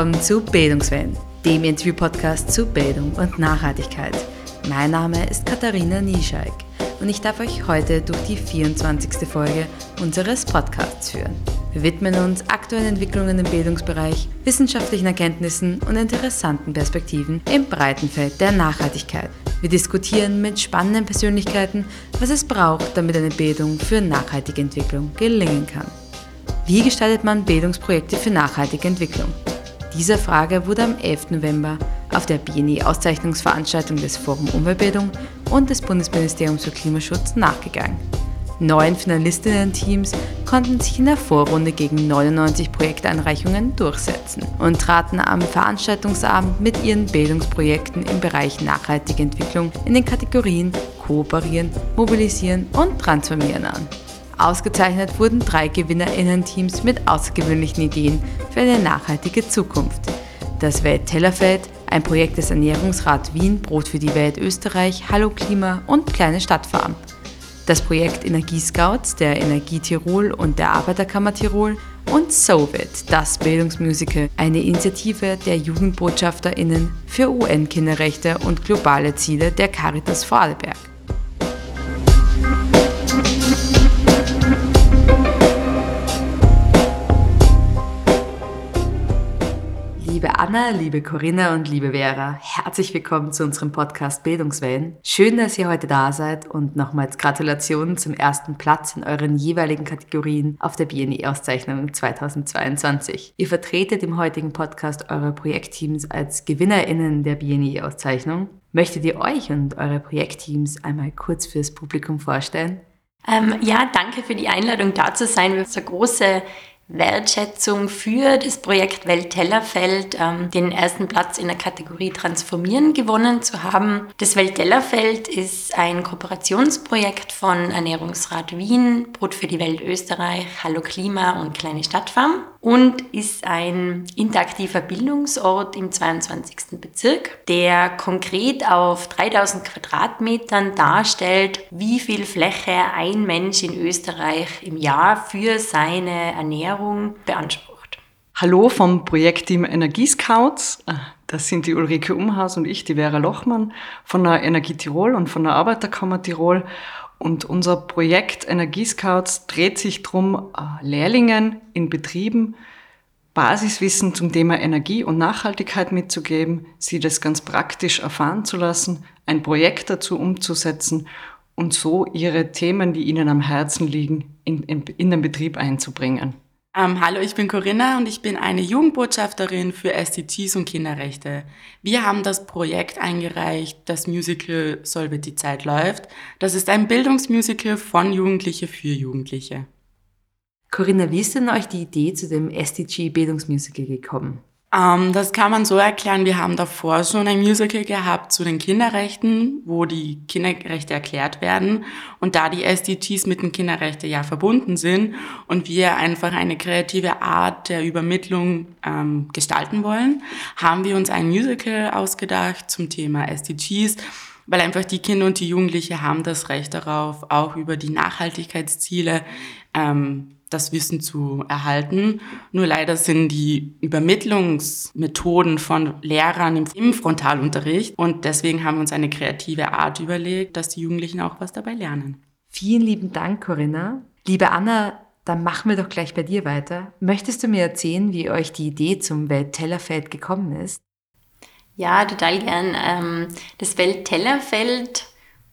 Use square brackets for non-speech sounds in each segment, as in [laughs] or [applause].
willkommen zu Bildungswellen, dem Interview-Podcast zu Bildung und Nachhaltigkeit. Mein Name ist Katharina Niescheik und ich darf euch heute durch die 24. Folge unseres Podcasts führen. Wir widmen uns aktuellen Entwicklungen im Bildungsbereich, wissenschaftlichen Erkenntnissen und interessanten Perspektiven im breiten Feld der Nachhaltigkeit. Wir diskutieren mit spannenden Persönlichkeiten, was es braucht, damit eine Bildung für nachhaltige Entwicklung gelingen kann. Wie gestaltet man Bildungsprojekte für nachhaltige Entwicklung? Dieser Frage wurde am 11. November auf der BNI-Auszeichnungsveranstaltung des Forum Umweltbildung und des Bundesministeriums für Klimaschutz nachgegangen. Neun Finalistinnen-Teams konnten sich in der Vorrunde gegen 99 Projekteinreichungen durchsetzen und traten am Veranstaltungsabend mit ihren Bildungsprojekten im Bereich nachhaltige Entwicklung in den Kategorien Kooperieren, Mobilisieren und Transformieren an. Ausgezeichnet wurden drei GewinnerInnen-Teams mit außergewöhnlichen Ideen für eine nachhaltige Zukunft. Das Welttellerfeld, ein Projekt des Ernährungsrat Wien, Brot für die Welt Österreich, Hallo Klima und Kleine Stadtfarm. Das Projekt Energiescouts der Energie Tirol und der Arbeiterkammer Tirol und Sovit, das Bildungsmusical, eine Initiative der JugendbotschafterInnen für UN-Kinderrechte und globale Ziele der Caritas Vorarlberg. Anna, liebe Corinna und liebe Vera, herzlich willkommen zu unserem Podcast Bildungswellen. Schön, dass ihr heute da seid und nochmals Gratulationen zum ersten Platz in euren jeweiligen Kategorien auf der BNI-Auszeichnung 2022. Ihr vertretet im heutigen Podcast eure Projektteams als GewinnerInnen der BNI-Auszeichnung. Möchtet ihr euch und eure Projektteams einmal kurz fürs Publikum vorstellen? Ähm, ja, danke für die Einladung, da zu sein. Wir haben eine große Wertschätzung für das Projekt Welt-Tellerfeld ähm, den ersten Platz in der Kategorie Transformieren gewonnen zu haben. Das Welt-Tellerfeld ist ein Kooperationsprojekt von Ernährungsrat Wien, Brot für die Welt Österreich, Hallo Klima und Kleine Stadtfarm und ist ein interaktiver Bildungsort im 22. Bezirk, der konkret auf 3000 Quadratmetern darstellt, wie viel Fläche ein Mensch in Österreich im Jahr für seine Ernährung beansprucht. Hallo vom Projektteam Energiescouts. Das sind die Ulrike Umhaus und ich, die Vera Lochmann von der Energie Tirol und von der Arbeiterkammer Tirol. Und unser Projekt Energiescouts dreht sich darum, äh, Lehrlingen in Betrieben Basiswissen zum Thema Energie und Nachhaltigkeit mitzugeben, sie das ganz praktisch erfahren zu lassen, ein Projekt dazu umzusetzen und so ihre Themen, die ihnen am Herzen liegen, in, in, in den Betrieb einzubringen. Ähm, hallo, ich bin Corinna und ich bin eine Jugendbotschafterin für SDGs und Kinderrechte. Wir haben das Projekt eingereicht, das Musical Soll wird die Zeit läuft. Das ist ein Bildungsmusical von Jugendliche für Jugendliche. Corinna, wie ist denn euch die Idee zu dem SDG Bildungsmusical gekommen? Ähm, das kann man so erklären, wir haben davor schon ein Musical gehabt zu den Kinderrechten, wo die Kinderrechte erklärt werden und da die SDGs mit den Kinderrechten ja verbunden sind und wir einfach eine kreative Art der Übermittlung ähm, gestalten wollen, haben wir uns ein Musical ausgedacht zum Thema SDGs, weil einfach die Kinder und die Jugendliche haben das Recht darauf, auch über die Nachhaltigkeitsziele ähm, das Wissen zu erhalten. Nur leider sind die Übermittlungsmethoden von Lehrern im, Frontalunterricht und deswegen haben wir uns eine kreative Art überlegt, dass die Jugendlichen auch was dabei lernen. Vielen lieben Dank, Corinna. Liebe Anna, dann machen wir doch gleich bei dir weiter. Möchtest du mir erzählen, wie euch die Idee zum Welttellerfeld gekommen ist? Ja, total gern. Ähm, das Welttellerfeld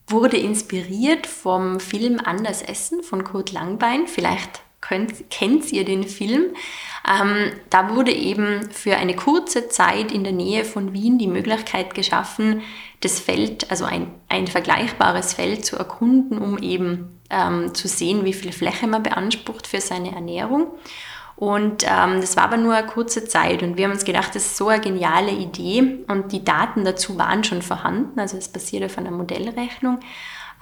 wurde inspiriert vom Film Anders Essen von Kurt Langbein. Vielleicht könnt, kennt ihr den Film. Ähm, da wurde eben für eine kurze Zeit in der Nähe von Wien die Möglichkeit geschaffen, das Feld, also ein, ein vergleichbares Feld zu erkunden, um eben ähm, zu sehen, wie viel Fläche man beansprucht für seine Ernährung. Und ähm, das war aber nur eine kurze Zeit und wir haben uns gedacht, das ist so eine geniale Idee und die Daten dazu waren schon vorhanden, also es basiert auf einer Modellrechnung.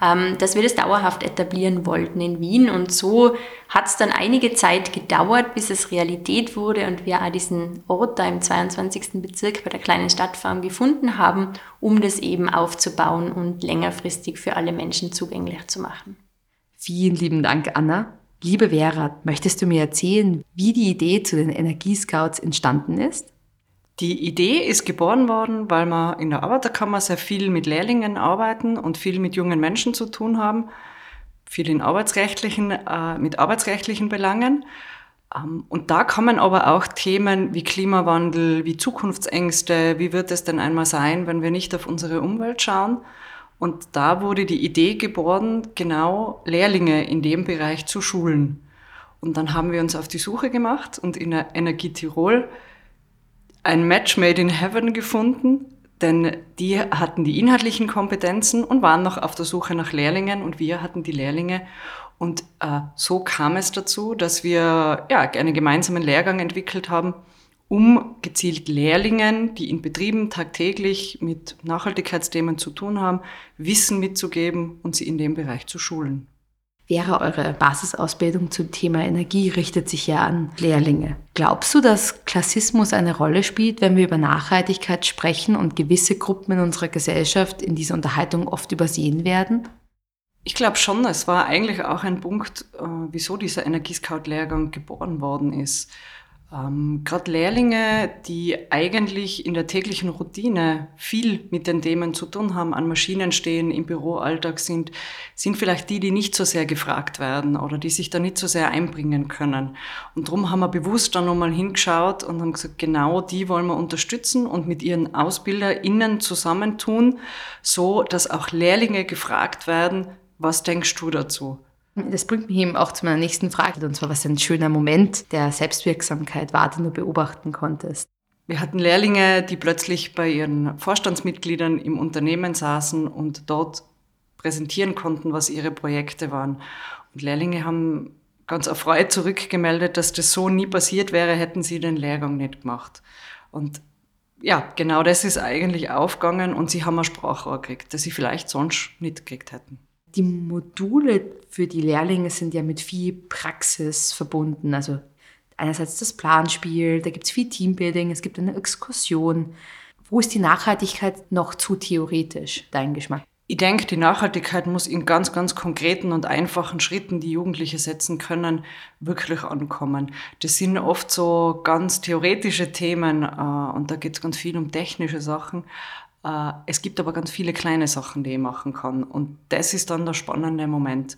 Ähm, dass wir das dauerhaft etablieren wollten in Wien. Und so hat es dann einige Zeit gedauert, bis es Realität wurde und wir auch diesen Ort da im 22. Bezirk bei der kleinen Stadtfarm gefunden haben, um das eben aufzubauen und längerfristig für alle Menschen zugänglich zu machen. Vielen lieben Dank, Anna. Liebe Vera, möchtest du mir erzählen, wie die Idee zu den Energiescouts entstanden ist? Die Idee ist geboren worden, weil wir in der Arbeiterkammer sehr viel mit Lehrlingen arbeiten und viel mit jungen Menschen zu tun haben, viel in arbeitsrechtlichen, äh, mit arbeitsrechtlichen Belangen. Ähm, und da kommen aber auch Themen wie Klimawandel, wie Zukunftsängste, wie wird es denn einmal sein, wenn wir nicht auf unsere Umwelt schauen. Und da wurde die Idee geboren, genau Lehrlinge in dem Bereich zu schulen. Und dann haben wir uns auf die Suche gemacht und in der Energie Tirol ein Match made in heaven gefunden, denn die hatten die inhaltlichen Kompetenzen und waren noch auf der Suche nach Lehrlingen und wir hatten die Lehrlinge. Und äh, so kam es dazu, dass wir ja, einen gemeinsamen Lehrgang entwickelt haben, um gezielt Lehrlingen, die in Betrieben tagtäglich mit Nachhaltigkeitsthemen zu tun haben, Wissen mitzugeben und sie in dem Bereich zu schulen. Vera, eure Basisausbildung zum Thema Energie richtet sich ja an Lehrlinge. Glaubst du, dass Klassismus eine Rolle spielt, wenn wir über Nachhaltigkeit sprechen und gewisse Gruppen in unserer Gesellschaft in dieser Unterhaltung oft übersehen werden? Ich glaube schon, es war eigentlich auch ein Punkt, äh, wieso dieser Energiescout-Lehrgang geboren worden ist. Ähm, Gerade Lehrlinge, die eigentlich in der täglichen Routine viel mit den Themen zu tun haben, an Maschinen stehen, im Büroalltag sind, sind vielleicht die, die nicht so sehr gefragt werden oder die sich da nicht so sehr einbringen können. Und darum haben wir bewusst dann nochmal hingeschaut und haben gesagt, genau die wollen wir unterstützen und mit ihren AusbilderInnen zusammentun, so dass auch Lehrlinge gefragt werden, was denkst du dazu? Das bringt mich eben auch zu meiner nächsten Frage, und zwar, was ein schöner Moment der Selbstwirksamkeit war, den du beobachten konntest. Wir hatten Lehrlinge, die plötzlich bei ihren Vorstandsmitgliedern im Unternehmen saßen und dort präsentieren konnten, was ihre Projekte waren. Und Lehrlinge haben ganz erfreut zurückgemeldet, dass das so nie passiert wäre, hätten sie den Lehrgang nicht gemacht. Und ja, genau das ist eigentlich aufgegangen und sie haben ein Sprachrohr gekriegt, das sie vielleicht sonst nicht gekriegt hätten die Module für die Lehrlinge sind ja mit viel Praxis verbunden. Also einerseits das Planspiel, da gibt es viel Teambuilding, es gibt eine Exkursion. Wo ist die Nachhaltigkeit noch zu theoretisch, dein Geschmack? Ich denke, die Nachhaltigkeit muss in ganz, ganz konkreten und einfachen Schritten, die Jugendliche setzen können, wirklich ankommen. Das sind oft so ganz theoretische Themen äh, und da geht es ganz viel um technische Sachen. Äh, es gibt aber ganz viele kleine Sachen, die ich machen kann. Und das ist dann der spannende Moment.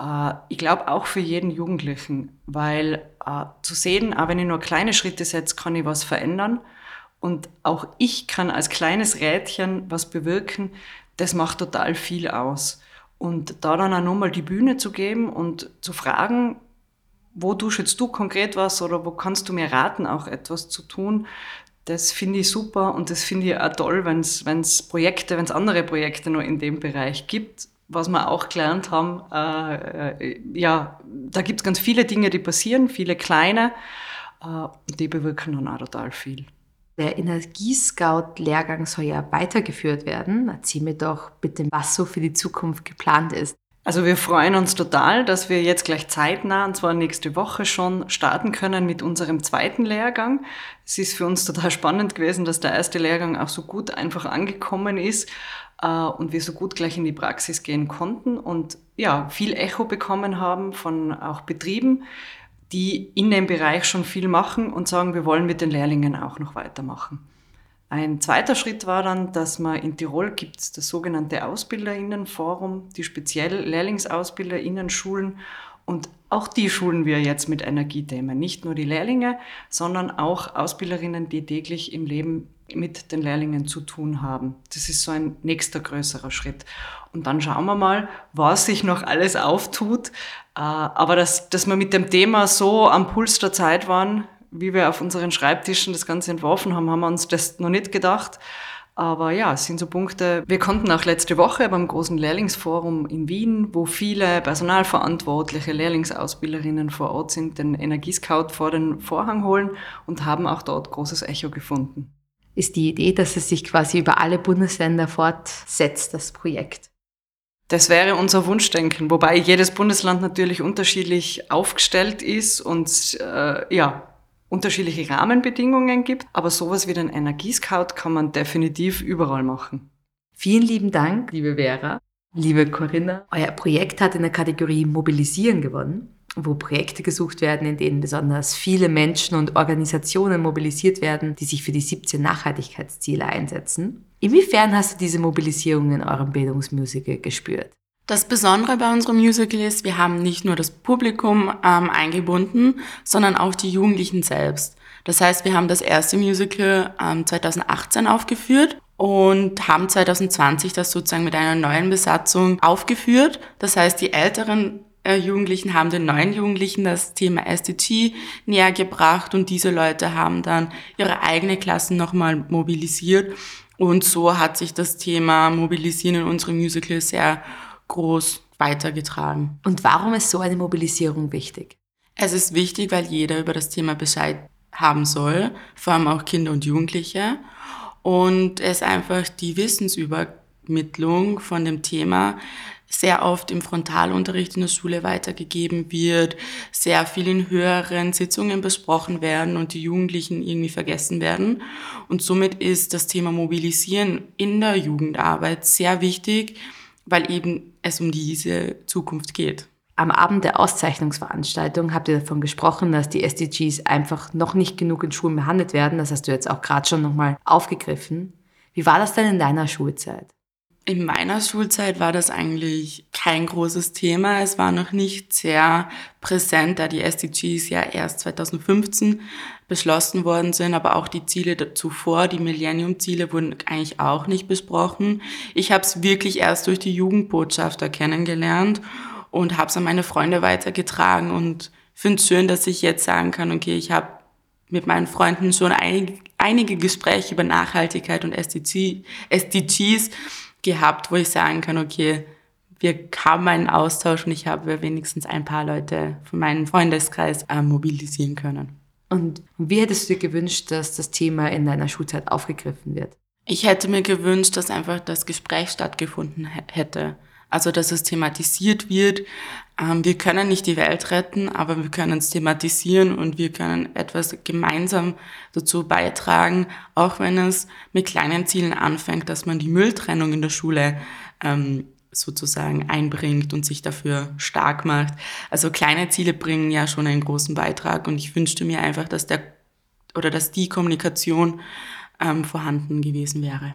Äh, ich glaube auch für jeden Jugendlichen, weil äh, zu sehen, auch wenn ich nur kleine Schritte setze, kann ich was verändern. Und auch ich kann als kleines Rädchen was bewirken. Das macht total viel aus. Und da dann auch nochmal die Bühne zu geben und zu fragen, wo tust jetzt du konkret was oder wo kannst du mir raten, auch etwas zu tun, das finde ich super und das finde ich auch toll, wenn es Projekte, wenn es andere Projekte noch in dem Bereich gibt. Was wir auch gelernt haben, äh, äh, ja, da gibt es ganz viele Dinge, die passieren, viele kleine, äh, die bewirken dann auch total viel. Der Energiescout-Lehrgang soll ja weitergeführt werden. Erzähl mir doch bitte, was so für die Zukunft geplant ist. Also wir freuen uns total, dass wir jetzt gleich zeitnah, und zwar nächste Woche schon, starten können mit unserem zweiten Lehrgang. Es ist für uns total spannend gewesen, dass der erste Lehrgang auch so gut einfach angekommen ist äh, und wir so gut gleich in die Praxis gehen konnten und ja, viel Echo bekommen haben von auch Betrieben, die in dem Bereich schon viel machen und sagen, wir wollen mit den Lehrlingen auch noch weitermachen. Ein zweiter Schritt war dann, dass man in Tirol gibt es das sogenannte Ausbilderinnenforum, die speziell Lehrlingsausbilderinnen schulen und auch die schulen wir jetzt mit Energiethemen. Nicht nur die Lehrlinge, sondern auch Ausbilderinnen, die täglich im Leben mit den Lehrlingen zu tun haben. Das ist so ein nächster größerer Schritt. Und dann schauen wir mal, was sich noch alles auftut. Äh, aber dass, dass wir mit dem Thema so am Puls der Zeit waren, wie wir auf unseren Schreibtischen das Ganze entworfen haben, haben wir uns das noch nicht gedacht. Aber ja, es sind so Punkte. Wir konnten auch letzte Woche beim großen Lehrlingsforum in Wien, wo viele personalverantwortliche Lehrlingsausbilderinnen vor Ort sind, den Energiescout vor den Vorhang holen und haben auch dort großes Echo gefunden. Ist die Idee, dass es sich quasi über alle Bundesländer fortsetzt, das Projekt? Das wäre unser Wunschdenken, wobei jedes Bundesland natürlich unterschiedlich aufgestellt ist und äh, ja, unterschiedliche Rahmenbedingungen gibt. Aber sowas wie den Energiescout kann man definitiv überall machen. Vielen lieben Dank, liebe Vera, liebe Corinna. Euer Projekt hat in der Kategorie Mobilisieren gewonnen. wo Projekte gesucht werden, in denen besonders viele Menschen und Organisationen mobilisiert werden, die sich für die 17 Nachhaltigkeitsziele einsetzen. Inwiefern hast du diese Mobilisierung in eurem Bildungsmusical gespürt? Das Besondere bei unserem Musical ist, wir haben nicht nur das Publikum ähm, eingebunden, sondern auch die Jugendlichen selbst. Das heißt, wir haben das erste Musical ähm, 2018 aufgeführt und haben 2020 das sozusagen mit einer neuen Besatzung aufgeführt. Das heißt, die älteren äh, Jugendlichen haben den neuen Jugendlichen das Thema SDG näher gebracht und diese Leute haben dann ihre eigene Klassen nochmal mobilisiert und so hat sich das Thema Mobilisieren in unserem Musical sehr groß weitergetragen. Und warum ist so eine Mobilisierung wichtig? Es ist wichtig, weil jeder über das Thema Bescheid haben soll, vor allem auch Kinder und Jugendliche. Und es einfach die Wissensübermittlung von dem Thema sehr oft im Frontalunterricht in der Schule weitergegeben wird, sehr viel in höheren Sitzungen besprochen werden und die Jugendlichen irgendwie vergessen werden. Und somit ist das Thema Mobilisieren in der Jugendarbeit sehr wichtig, weil eben es um diese Zukunft geht. Am Abend der Auszeichnungsveranstaltung habt ihr davon gesprochen, dass die SDGs einfach noch nicht genug in Schulen behandelt werden. Das hast du jetzt auch gerade schon nochmal aufgegriffen. Wie war das denn in deiner Schulzeit? In meiner Schulzeit war das eigentlich kein großes Thema. Es war noch nicht sehr präsent, da die SDGs ja erst 2015 beschlossen worden sind, aber auch die Ziele zuvor, die Millennium-Ziele, wurden eigentlich auch nicht besprochen. Ich habe es wirklich erst durch die Jugendbotschafter kennengelernt und habe es an meine Freunde weitergetragen und finde es schön, dass ich jetzt sagen kann, okay, ich habe mit meinen Freunden schon einige, einige Gespräche über Nachhaltigkeit und SDG, SDGs gehabt, wo ich sagen kann, okay, wir haben einen Austausch und ich habe wenigstens ein paar Leute von meinem Freundeskreis äh, mobilisieren können. Und wie hättest du dir gewünscht, dass das Thema in deiner Schulzeit aufgegriffen wird? Ich hätte mir gewünscht, dass einfach das Gespräch stattgefunden hätte. Also, dass es thematisiert wird. Ähm, wir können nicht die Welt retten, aber wir können es thematisieren und wir können etwas gemeinsam dazu beitragen, auch wenn es mit kleinen Zielen anfängt, dass man die Mülltrennung in der Schule ähm, sozusagen einbringt und sich dafür stark macht. Also kleine Ziele bringen ja schon einen großen Beitrag und ich wünschte mir einfach, dass der oder dass die Kommunikation ähm, vorhanden gewesen wäre.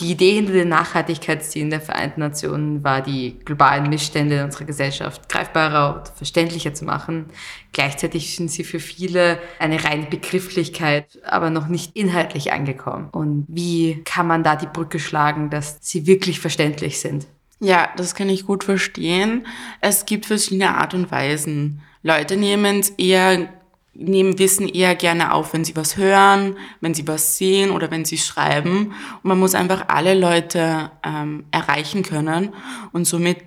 Die Idee hinter den Nachhaltigkeitszielen der Vereinten Nationen war, die globalen Missstände in unserer Gesellschaft greifbarer und verständlicher zu machen. Gleichzeitig sind sie für viele eine reine Begrifflichkeit, aber noch nicht inhaltlich angekommen. Und wie kann man da die Brücke schlagen, dass sie wirklich verständlich sind? Ja, das kann ich gut verstehen. Es gibt verschiedene Art und Weisen. Leute nehmen es eher nehmen Wissen eher gerne auf, wenn sie was hören, wenn sie was sehen oder wenn sie schreiben. Und man muss einfach alle Leute ähm, erreichen können. Und somit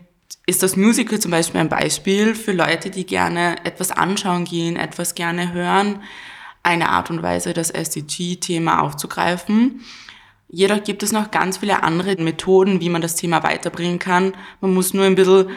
ist das Musical zum Beispiel ein Beispiel für Leute, die gerne etwas anschauen gehen, etwas gerne hören, eine Art und Weise, das SDG-Thema aufzugreifen. Jedoch gibt es noch ganz viele andere Methoden, wie man das Thema weiterbringen kann. Man muss nur ein bisschen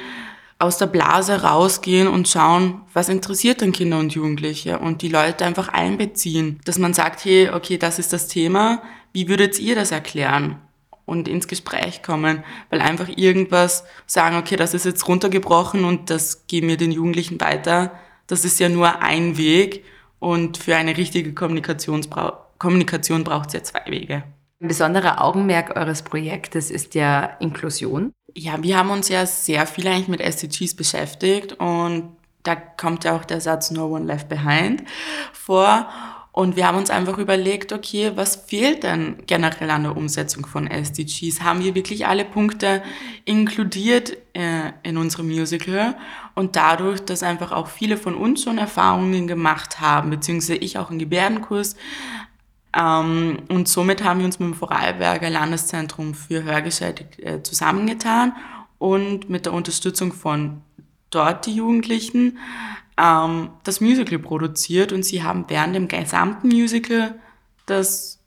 aus der Blase rausgehen und schauen, was interessiert denn Kinder und Jugendliche und die Leute einfach einbeziehen. Dass man sagt, hey, okay, das ist das Thema, wie würdet ihr das erklären? Und ins Gespräch kommen, weil einfach irgendwas sagen, okay, das ist jetzt runtergebrochen und das geben wir den Jugendlichen weiter. Das ist ja nur ein Weg und für eine richtige Kommunikation braucht es ja zwei Wege. Ein besonderer Augenmerk eures Projektes ist ja Inklusion. Ja, wir haben uns ja sehr viel eigentlich mit SDGs beschäftigt und da kommt ja auch der Satz No One Left Behind vor. Und wir haben uns einfach überlegt, okay, was fehlt denn generell an der Umsetzung von SDGs? Haben wir wirklich alle Punkte inkludiert äh, in unserem Musical? Und dadurch, dass einfach auch viele von uns schon Erfahrungen gemacht haben, beziehungsweise ich auch einen Gebärdenkurs ähm, und somit haben wir uns mit dem Vorarlberger Landeszentrum für Hörgeschädigt äh, zusammengetan und mit der Unterstützung von dort die Jugendlichen ähm, das Musical produziert und sie haben während dem gesamten Musical das,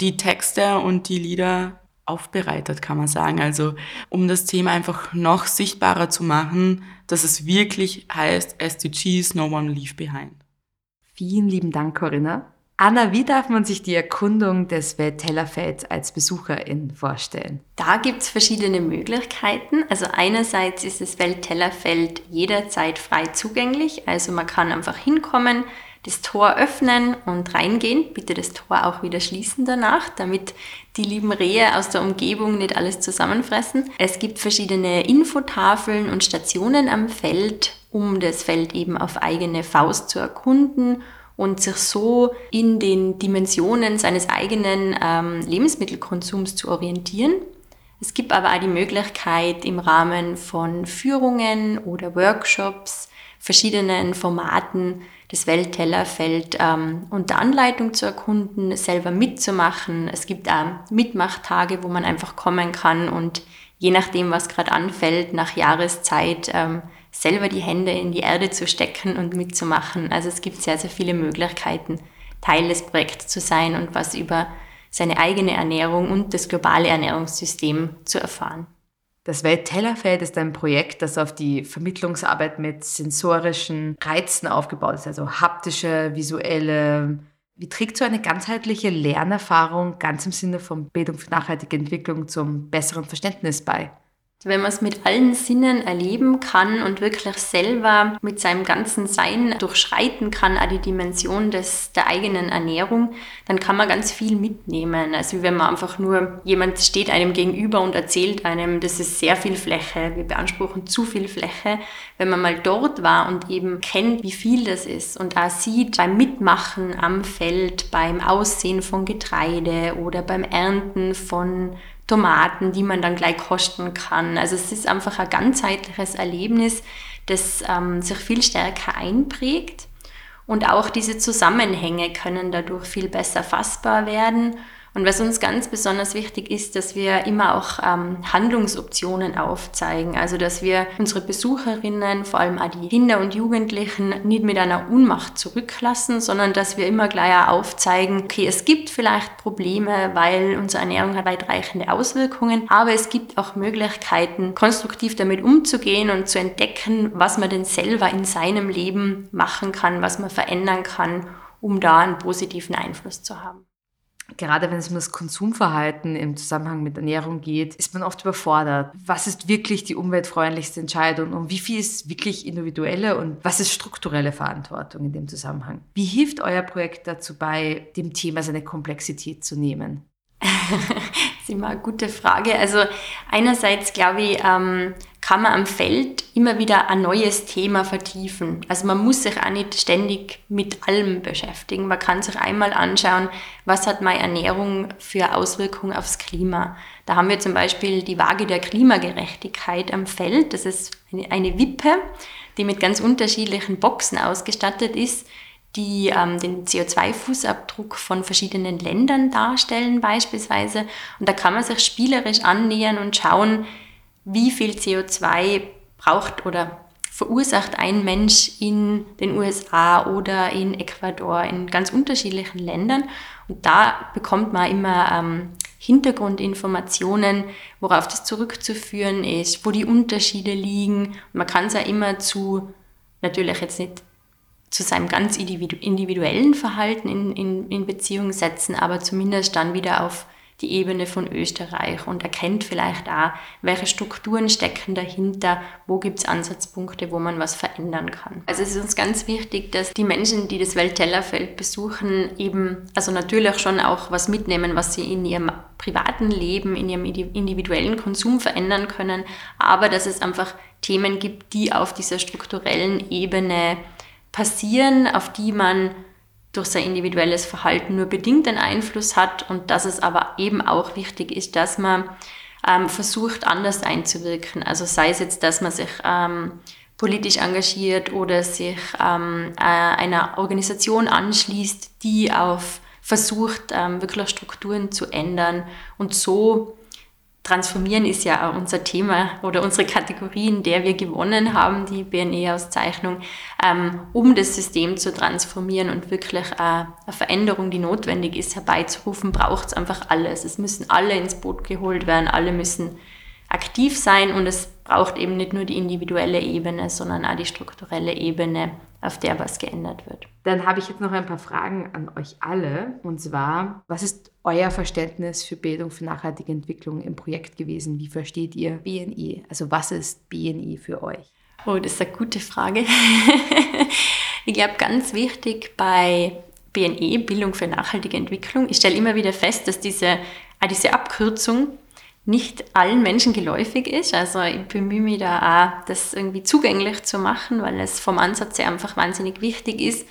die Texte und die Lieder aufbereitet, kann man sagen. Also um das Thema einfach noch sichtbarer zu machen, dass es wirklich heißt SDGs, No One Leave Behind. Vielen lieben Dank, Corinna. Anna, wie darf man sich die Erkundung des Welttellerfelds als Besucherin vorstellen? Da gibt es verschiedene Möglichkeiten. Also einerseits ist das Welttellerfeld jederzeit frei zugänglich. Also man kann einfach hinkommen, das Tor öffnen und reingehen. Bitte das Tor auch wieder schließen danach, damit die lieben Rehe aus der Umgebung nicht alles zusammenfressen. Es gibt verschiedene Infotafeln und Stationen am Feld, um das Feld eben auf eigene Faust zu erkunden und sich so in den Dimensionen seines eigenen ähm, Lebensmittelkonsums zu orientieren. Es gibt aber auch die Möglichkeit, im Rahmen von Führungen oder Workshops, verschiedenen Formaten das Welttellerfeld ähm, unter Anleitung zu erkunden, selber mitzumachen. Es gibt auch Mitmachtage, wo man einfach kommen kann und je nachdem, was gerade anfällt, nach Jahreszeit ähm, selber die Hände in die Erde zu stecken und mitzumachen. Also es gibt sehr, sehr viele Möglichkeiten, Teil des Projekts zu sein und was über seine eigene Ernährung und das globale Ernährungssystem zu erfahren. Das Welttellerfeld ist ein Projekt, das auf die Vermittlungsarbeit mit sensorischen Reizen aufgebaut ist, also haptische, visuelle. Wie trägt so eine ganzheitliche Lernerfahrung ganz im Sinne von Bildung für nachhaltige Entwicklung zum besseren Verständnis bei? Wenn man es mit allen Sinnen erleben kann und wirklich selber mit seinem ganzen Sein durchschreiten kann, auch die Dimension des, der eigenen Ernährung, dann kann man ganz viel mitnehmen. Also wenn man einfach nur, jemand steht einem gegenüber und erzählt einem, das ist sehr viel Fläche, wir beanspruchen zu viel Fläche. Wenn man mal dort war und eben kennt, wie viel das ist und auch sieht beim Mitmachen am Feld, beim Aussehen von Getreide oder beim Ernten von Tomaten, die man dann gleich kosten kann. Also es ist einfach ein ganzheitliches Erlebnis, das ähm, sich viel stärker einprägt. Und auch diese Zusammenhänge können dadurch viel besser fassbar werden und was uns ganz besonders wichtig ist, dass wir immer auch ähm, Handlungsoptionen aufzeigen. Also dass wir unsere Besucherinnen, vor allem auch die Kinder und Jugendlichen, nicht mit einer Unmacht zurücklassen, sondern dass wir immer gleich aufzeigen, okay, es gibt vielleicht Probleme, weil unsere Ernährung hat weitreichende Auswirkungen, aber es gibt auch Möglichkeiten, konstruktiv damit umzugehen und zu entdecken, was man denn selber in seinem Leben machen kann, was man verändern kann, um da einen positiven Einfluss zu haben gerade wenn es um das Konsumverhalten im Zusammenhang mit Ernährung geht, ist man oft überfordert. Was ist wirklich die umweltfreundlichste Entscheidung und wie viel ist wirklich individuelle und was ist strukturelle Verantwortung in dem Zusammenhang? Wie hilft euer Projekt dazu bei, dem Thema seine Komplexität zu nehmen? [laughs] das ist immer eine gute Frage. Also einerseits glaube ich, ähm, kann man am Feld immer wieder ein neues Thema vertiefen. Also man muss sich auch nicht ständig mit allem beschäftigen. Man kann sich einmal anschauen, was hat meine Ernährung für Auswirkungen aufs Klima. Da haben wir zum Beispiel die Waage der Klimagerechtigkeit am Feld. Das ist eine, Wippe, die mit ganz unterschiedlichen Boxen ausgestattet ist die ähm, den CO2-Fußabdruck von verschiedenen Ländern darstellen beispielsweise. Und da kann man sich spielerisch annähern und schauen, wie viel CO2 braucht oder verursacht ein Mensch in den USA oder in Ecuador, in ganz unterschiedlichen Ländern. Und da bekommt man immer ähm, Hintergrundinformationen, worauf das zurückzuführen ist, wo die Unterschiede liegen. Man kann es ja immer zu, natürlich jetzt nicht zu seinem ganz individuellen Verhalten in, in, in Beziehung setzen, aber zumindest dann wieder auf die Ebene von Österreich und erkennt vielleicht auch, welche Strukturen stecken dahinter, wo gibt es Ansatzpunkte, wo man was verändern kann. Also es ist uns ganz wichtig, dass die Menschen, die das Welttellerfeld besuchen, eben, also natürlich schon auch was mitnehmen, was sie in ihrem privaten Leben, in ihrem individuellen Konsum verändern können, aber dass es einfach Themen gibt, die auf dieser strukturellen Ebene passieren, auf die man durch sein individuelles Verhalten nur bedingt einen Einfluss hat und dass es aber eben auch wichtig ist, dass man ähm, versucht, anders einzuwirken. Also sei es jetzt, dass man sich ähm, politisch engagiert oder sich ähm, äh, einer Organisation anschließt, die auf versucht, ähm, wirklich Strukturen zu ändern und so Transformieren ist ja auch unser Thema oder unsere Kategorie, in der wir gewonnen haben, die BNE-Auszeichnung, ähm, um das System zu transformieren und wirklich äh, eine Veränderung, die notwendig ist, herbeizurufen, braucht es einfach alles. Es müssen alle ins Boot geholt werden, alle müssen aktiv sein und es braucht eben nicht nur die individuelle Ebene, sondern auch die strukturelle Ebene, auf der was geändert wird. Dann habe ich jetzt noch ein paar Fragen an euch alle. Und zwar, was ist euer Verständnis für Bildung für nachhaltige Entwicklung im Projekt gewesen? Wie versteht ihr BNI? Also was ist BNI für euch? Oh, das ist eine gute Frage. [laughs] ich glaube, ganz wichtig bei BNE, Bildung für nachhaltige Entwicklung, ich stelle immer wieder fest, dass diese, auch diese Abkürzung nicht allen Menschen geläufig ist. Also ich bemühe mich da auch, das irgendwie zugänglich zu machen, weil es vom Ansatz her einfach wahnsinnig wichtig ist.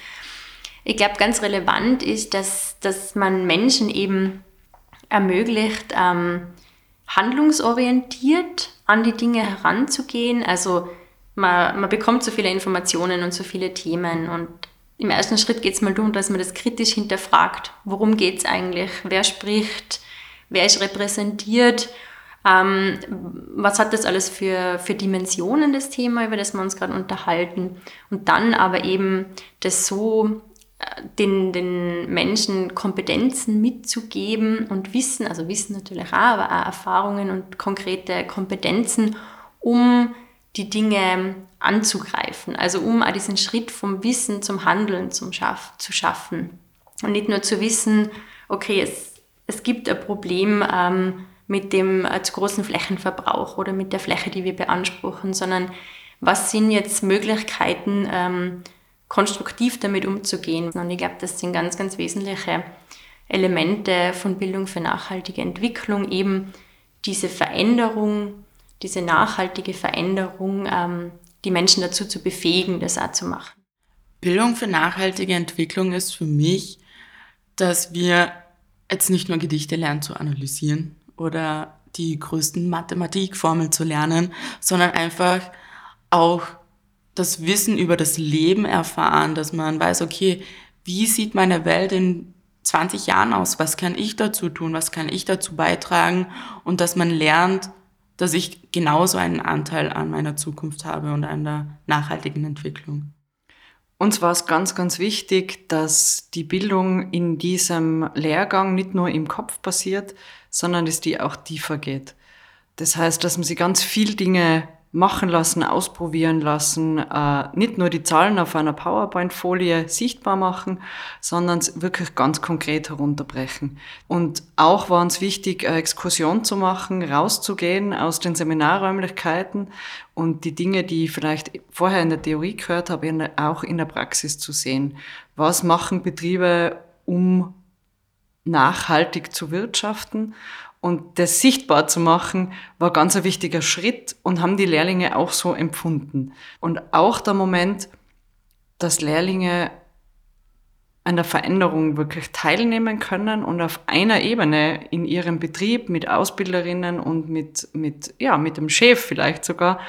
Ich glaube, ganz relevant ist, dass, dass man Menschen eben ermöglicht, ähm, handlungsorientiert an die Dinge heranzugehen. Also man, man bekommt so viele Informationen und so viele Themen und im ersten Schritt geht es mal darum, dass man das kritisch hinterfragt. Worum geht es eigentlich? Wer spricht? wer ist repräsentiert, ähm, was hat das alles für, für Dimensionen, das Thema, über das wir uns gerade unterhalten. Und dann aber eben das so den, den Menschen Kompetenzen mitzugeben und Wissen, also Wissen natürlich auch, aber auch Erfahrungen und konkrete Kompetenzen, um die Dinge anzugreifen. Also um auch diesen Schritt vom Wissen zum Handeln zum Schaff, zu schaffen. Und nicht nur zu wissen, okay, es es gibt ein Problem ähm, mit dem äh, zu großen Flächenverbrauch oder mit der Fläche, die wir beanspruchen, sondern was sind jetzt Möglichkeiten, ähm, konstruktiv damit umzugehen. Und ich glaube, das sind ganz, ganz wesentliche Elemente von Bildung für nachhaltige Entwicklung, eben diese Veränderung, diese nachhaltige Veränderung, ähm, die Menschen dazu zu befähigen, das auch zu machen. Bildung für nachhaltige Entwicklung ist für mich, dass wir jetzt nicht nur Gedichte lernen zu analysieren oder die größten Mathematikformeln zu lernen, sondern einfach auch das Wissen über das Leben erfahren, dass man weiß, okay, wie sieht meine Welt in 20 Jahren aus? Was kann ich dazu tun? Was kann ich dazu beitragen? Und dass man lernt, dass ich genauso einen Anteil an meiner Zukunft habe und an der nachhaltigen Entwicklung. Uns war es ganz, ganz wichtig, dass die Bildung in diesem Lehrgang nicht nur im Kopf passiert, sondern dass die auch tiefer geht. Das heißt, dass man sich ganz viel Dinge machen lassen, ausprobieren lassen, äh, nicht nur die Zahlen auf einer PowerPoint-Folie sichtbar machen, sondern wirklich ganz konkret herunterbrechen. Und auch war uns wichtig, eine Exkursion zu machen, rauszugehen aus den Seminarräumlichkeiten und die Dinge, die ich vielleicht vorher in der Theorie gehört habe, auch in der Praxis zu sehen. Was machen Betriebe, um nachhaltig zu wirtschaften und das sichtbar zu machen, war ganz ein wichtiger Schritt und haben die Lehrlinge auch so empfunden. Und auch der Moment, dass Lehrlinge an der Veränderung wirklich teilnehmen können und auf einer Ebene in ihrem Betrieb mit Ausbilderinnen und mit, mit, ja, mit dem Chef vielleicht sogar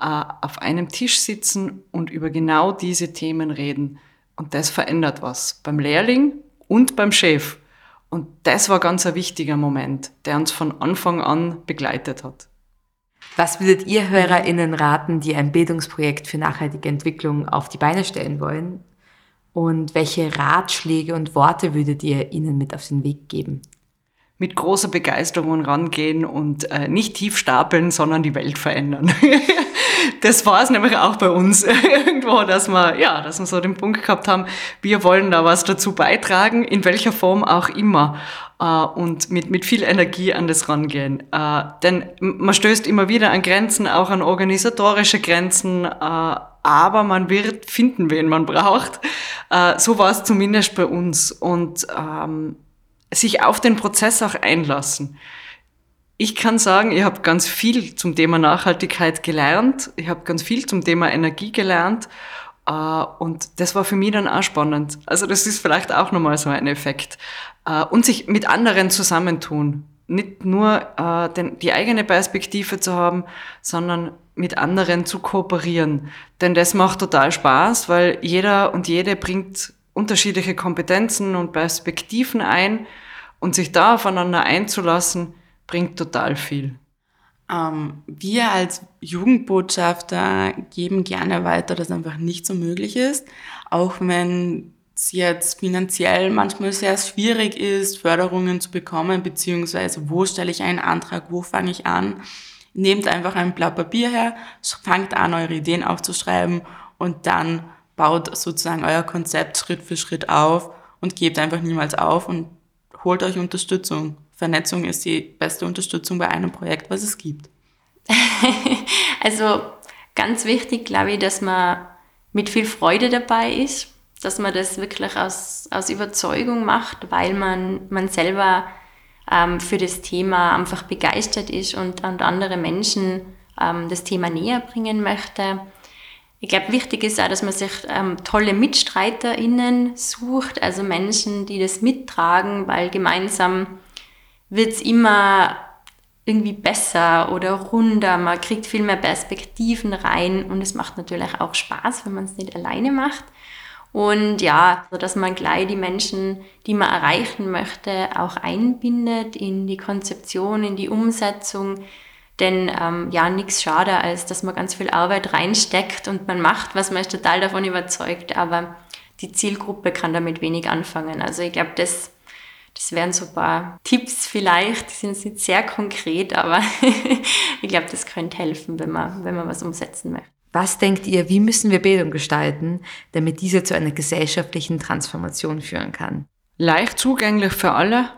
äh, auf einem Tisch sitzen und über genau diese Themen reden. Und das verändert was beim Lehrling und beim Chef. Und das war ganz ein wichtiger Moment, der uns von Anfang an begleitet hat. Was würdet ihr HörerInnen raten, die ein Bildungsprojekt für nachhaltige Entwicklung auf die Beine stellen wollen? Und welche Ratschläge und Worte würdet ihr ihnen mit auf den Weg geben? Mit großer Begeisterung rangehen und äh, nicht tief stapeln, sondern die Welt verändern. [laughs] das war es nämlich auch bei uns [laughs] irgendwo, dass wir, ja, dass wir so den Punkt gehabt haben, wir wollen da was dazu beitragen, in welcher Form auch immer. Äh, und mit, mit viel Energie an das rangehen. Äh, denn man stößt immer wieder an Grenzen, auch an organisatorische Grenzen, äh, aber man wird finden, wen man braucht. Äh, so war es zumindest bei uns. Und ähm, sich auf den Prozess auch einlassen. Ich kann sagen, ich habe ganz viel zum Thema Nachhaltigkeit gelernt. Ich habe ganz viel zum Thema Energie gelernt. Äh, und das war für mich dann auch spannend. Also das ist vielleicht auch nochmal so ein Effekt. Äh, und sich mit anderen zusammentun. Nicht nur äh, die eigene Perspektive zu haben, sondern mit anderen zu kooperieren. Denn das macht total Spaß, weil jeder und jede bringt unterschiedliche Kompetenzen und Perspektiven ein. Und sich da aufeinander einzulassen, bringt total viel. Ähm, wir als Jugendbotschafter geben gerne weiter, dass einfach nicht so möglich ist, auch wenn es jetzt finanziell manchmal sehr schwierig ist, Förderungen zu bekommen, beziehungsweise wo stelle ich einen Antrag, wo fange ich an. Nehmt einfach ein Blatt Papier her, fangt an, eure Ideen aufzuschreiben und dann baut sozusagen euer Konzept Schritt für Schritt auf und gebt einfach niemals auf und holt euch Unterstützung. Vernetzung ist die beste Unterstützung bei einem Projekt, was es gibt. [laughs] also ganz wichtig, glaube ich, dass man mit viel Freude dabei ist, dass man das wirklich aus, aus Überzeugung macht, weil man, man selber ähm, für das Thema einfach begeistert ist und, und andere Menschen ähm, das Thema näher bringen möchte. Ich glaube, wichtig ist auch, dass man sich ähm, tolle MitstreiterInnen sucht, also Menschen, die das mittragen, weil gemeinsam wird es immer irgendwie besser oder runder, man kriegt viel mehr Perspektiven rein und es macht natürlich auch Spaß, wenn man es nicht alleine macht. Und ja, so dass man gleich die Menschen, die man erreichen möchte, auch einbindet in die Konzeption, in die Umsetzung. Denn ähm, ja, nichts schade, als dass man ganz viel Arbeit reinsteckt und man macht, was man ist total davon überzeugt, aber die Zielgruppe kann damit wenig anfangen. Also ich glaube, das das wären so ein paar Tipps vielleicht, die sind jetzt nicht sehr konkret, aber [laughs] ich glaube, das könnte helfen, wenn man, wenn man was umsetzen möchte. Was denkt ihr, wie müssen wir Bildung gestalten, damit diese zu einer gesellschaftlichen Transformation führen kann? Leicht zugänglich für alle.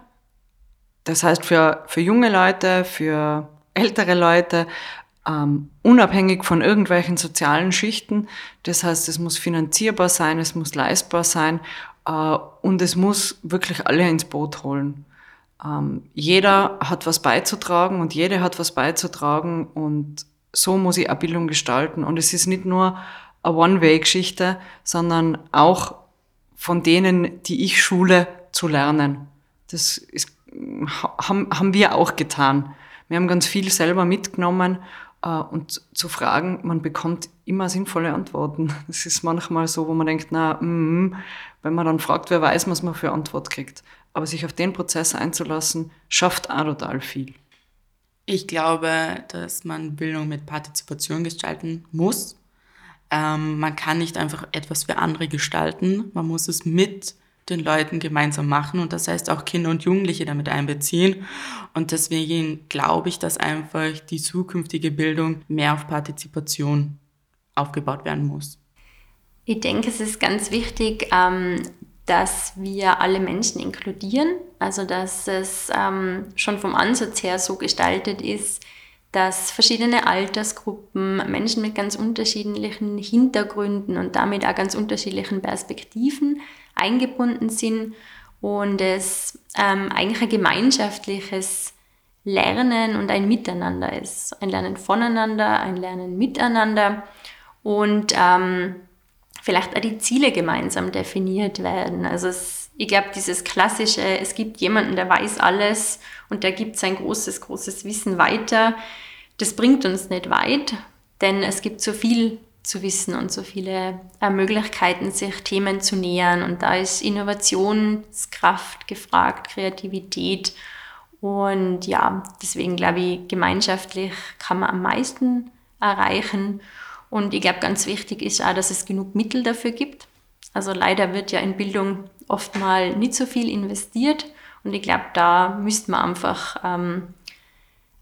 Das heißt für, für junge Leute, für ältere Leute, ähm, unabhängig von irgendwelchen sozialen Schichten. Das heißt, es muss finanzierbar sein, es muss leistbar sein äh, und es muss wirklich alle ins Boot holen. Ähm, jeder hat was beizutragen und jede hat was beizutragen und so muss ich eine Bildung gestalten. Und es ist nicht nur eine One-Way-Geschichte, sondern auch von denen, die ich schule, zu lernen. Das ist, haben, haben wir auch getan. Wir haben ganz viel selber mitgenommen äh, und zu fragen, man bekommt immer sinnvolle Antworten. [laughs] Es ist manchmal so, wo man denkt, na, mm, wenn man dann fragt, wer weiß, was man für Antwort kriegt. Aber sich auf den Prozess einzulassen, schafft auch total viel. Ich glaube, dass man Bildung mit Partizipation gestalten muss. Ähm, man kann nicht einfach etwas für andere gestalten. Man muss es mit den Leuten gemeinsam machen und das heißt auch Kinder und Jugendliche damit einbeziehen. Und deswegen glaube ich, dass einfach die zukünftige Bildung mehr auf Partizipation aufgebaut werden muss. Ich denke, es ist ganz wichtig, ähm, dass wir alle Menschen inkludieren, also dass es ähm, schon vom Ansatz her so gestaltet ist, dass verschiedene Altersgruppen, Menschen mit ganz unterschiedlichen Hintergründen und damit auch ganz unterschiedlichen Perspektiven eingebunden sind und es ähm, eigentlich ein gemeinschaftliches Lernen und ein Miteinander ist. Ein Lernen voneinander, ein Lernen miteinander und ähm, vielleicht auch die Ziele gemeinsam definiert werden. Also es, ich glaube, dieses klassische, es gibt jemanden, der weiß alles und der gibt sein großes, großes Wissen weiter, das bringt uns nicht weit, denn es gibt so viel zu wissen und so viele äh, Möglichkeiten, sich Themen zu nähern. Und da ist Innovationskraft gefragt, Kreativität. Und ja, deswegen glaube ich, gemeinschaftlich kann man am meisten erreichen. Und ich glaube, ganz wichtig ist auch, dass es genug Mittel dafür gibt. Also leider wird ja in Bildung oft mal nicht so viel investiert. Und ich glaube, da müsste man einfach ähm,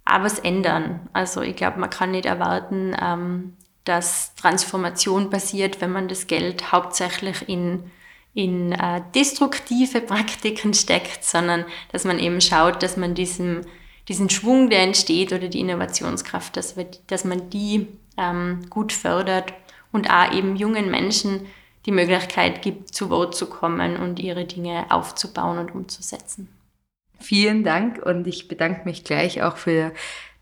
auch was ändern. Also ich glaube, man kann nicht erwarten, ähm, dass Transformation passiert, wenn man das Geld hauptsächlich in, in äh, destruktive [laughs] Praktiken steckt, sondern dass man eben schaut, dass man diesen, diesen Schwung, der entsteht oder die Innovationskraft, dass, wir, dass man die ähm, gut fördert und auch eben jungen Menschen die Möglichkeit gibt, zu Wort zu kommen und ihre Dinge aufzubauen und umzusetzen. Vielen Dank und ich bedanke mich gleich auch für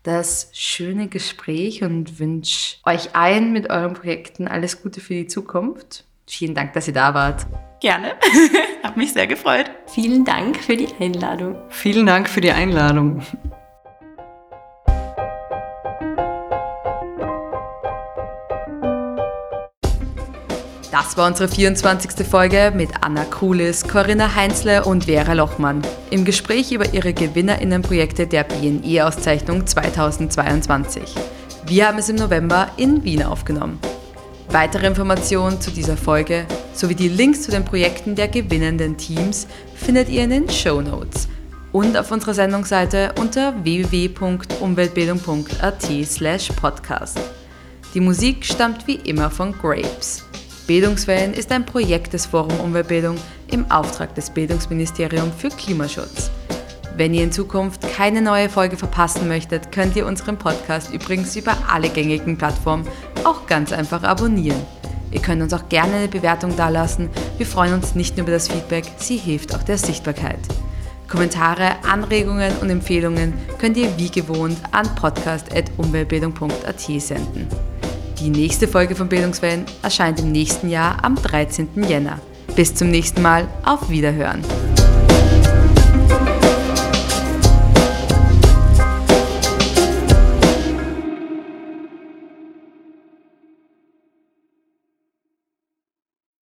das schöne Gespräch und wünsche euch allen mit euren Projekten alles Gute für die Zukunft. Vielen Dank, dass ihr da wart. Gerne. [laughs] Hab mich sehr gefreut. Vielen Dank für die Einladung. Vielen Dank für die Einladung. Das war unsere 24. Folge mit Anna Krulis, Corinna Heinzle und Vera Lochmann im Gespräch über ihre GewinnerInnenprojekte der BNE-Auszeichnung 2022. Wir haben es im November in Wien aufgenommen. Weitere Informationen zu dieser Folge sowie die Links zu den Projekten der gewinnenden Teams findet ihr in den Show Notes. und auf unserer Sendungsseite unter www.umweltbildung.at podcast. Die Musik stammt wie immer von Grapes. Bildungswellen ist ein Projekt des Forum Umweltbildung im Auftrag des Bildungsministeriums für Klimaschutz. Wenn ihr in Zukunft keine neue Folge verpassen möchtet, könnt ihr unseren Podcast übrigens über alle gängigen Plattformen auch ganz einfach abonnieren. Ihr könnt uns auch gerne eine Bewertung dalassen. Wir freuen uns nicht nur über das Feedback, sie hilft auch der Sichtbarkeit. Kommentare, Anregungen und Empfehlungen könnt ihr wie gewohnt an podcast.umweltbildung.at senden. Die nächste Folge von Bildungswellen erscheint im nächsten Jahr am 13. Jänner. Bis zum nächsten Mal, auf Wiederhören!